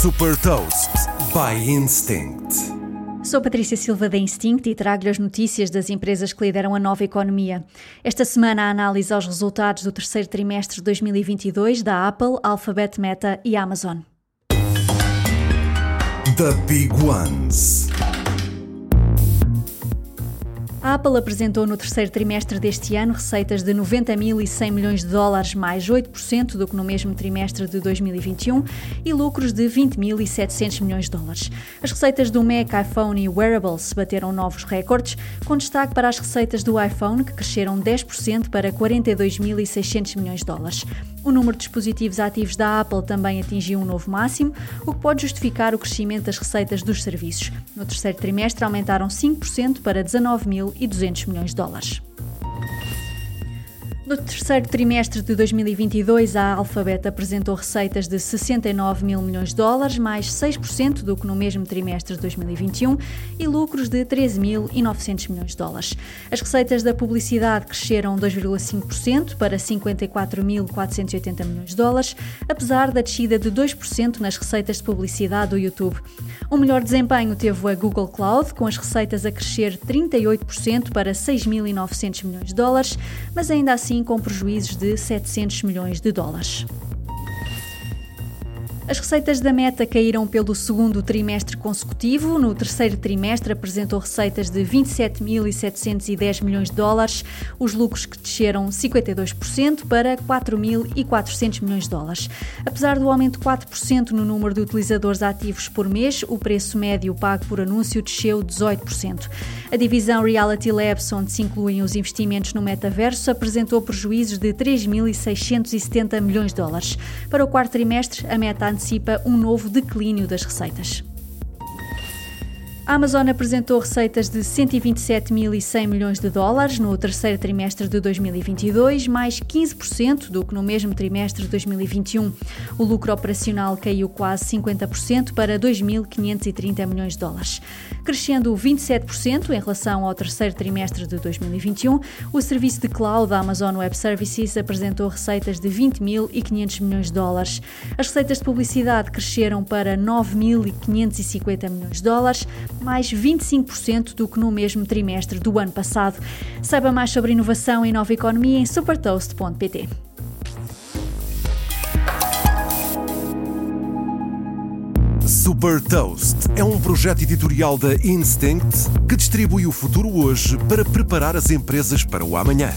Super Toast by Instinct. Sou Patrícia Silva da Instinct e trago-lhe as notícias das empresas que lideram a nova economia. Esta semana a análise aos resultados do terceiro trimestre de 2022 da Apple, Alphabet, Meta e Amazon. The Big Ones. A Apple apresentou no terceiro trimestre deste ano receitas de 90.100 milhões de dólares, mais 8% do que no mesmo trimestre de 2021, e lucros de 20.700 milhões de dólares. As receitas do Mac, iPhone e Wearables bateram novos recordes, com destaque para as receitas do iPhone, que cresceram 10% para 42.600 milhões de dólares. O número de dispositivos ativos da Apple também atingiu um novo máximo, o que pode justificar o crescimento das receitas dos serviços. No terceiro trimestre aumentaram 5% para 19.200 milhões de dólares. No terceiro trimestre de 2022, a Alphabet apresentou receitas de 69 mil milhões de dólares, mais 6% do que no mesmo trimestre de 2021, e lucros de 13.900 milhões de dólares. As receitas da publicidade cresceram 2,5% para 54.480 milhões de dólares, apesar da descida de 2% nas receitas de publicidade do YouTube. Um melhor desempenho teve a Google Cloud, com as receitas a crescer 38% para 6.900 milhões de dólares, mas ainda assim com prejuízos de 700 milhões de dólares. As receitas da Meta caíram pelo segundo trimestre consecutivo. No terceiro trimestre apresentou receitas de 27.710 milhões de dólares, os lucros que desceram 52% para 4.400 milhões de dólares. Apesar do aumento de 4% no número de utilizadores ativos por mês, o preço médio pago por anúncio desceu 18%. A divisão Reality Labs, onde se incluem os investimentos no metaverso, apresentou prejuízos de 3.670 milhões de dólares. Para o quarto trimestre, a Meta antecipa um novo declínio das receitas. A Amazon apresentou receitas de 127.100 milhões de dólares no terceiro trimestre de 2022, mais 15% do que no mesmo trimestre de 2021. O lucro operacional caiu quase 50% para 2.530 milhões de dólares. Crescendo 27% em relação ao terceiro trimestre de 2021, o serviço de cloud da Amazon Web Services apresentou receitas de 20.500 milhões de dólares. As receitas de publicidade cresceram para 9.550 milhões de dólares mais 25% do que no mesmo trimestre do ano passado. Saiba mais sobre inovação e nova economia em supertoast.pt. Super Toast é um projeto editorial da Instinct que distribui o futuro hoje para preparar as empresas para o amanhã.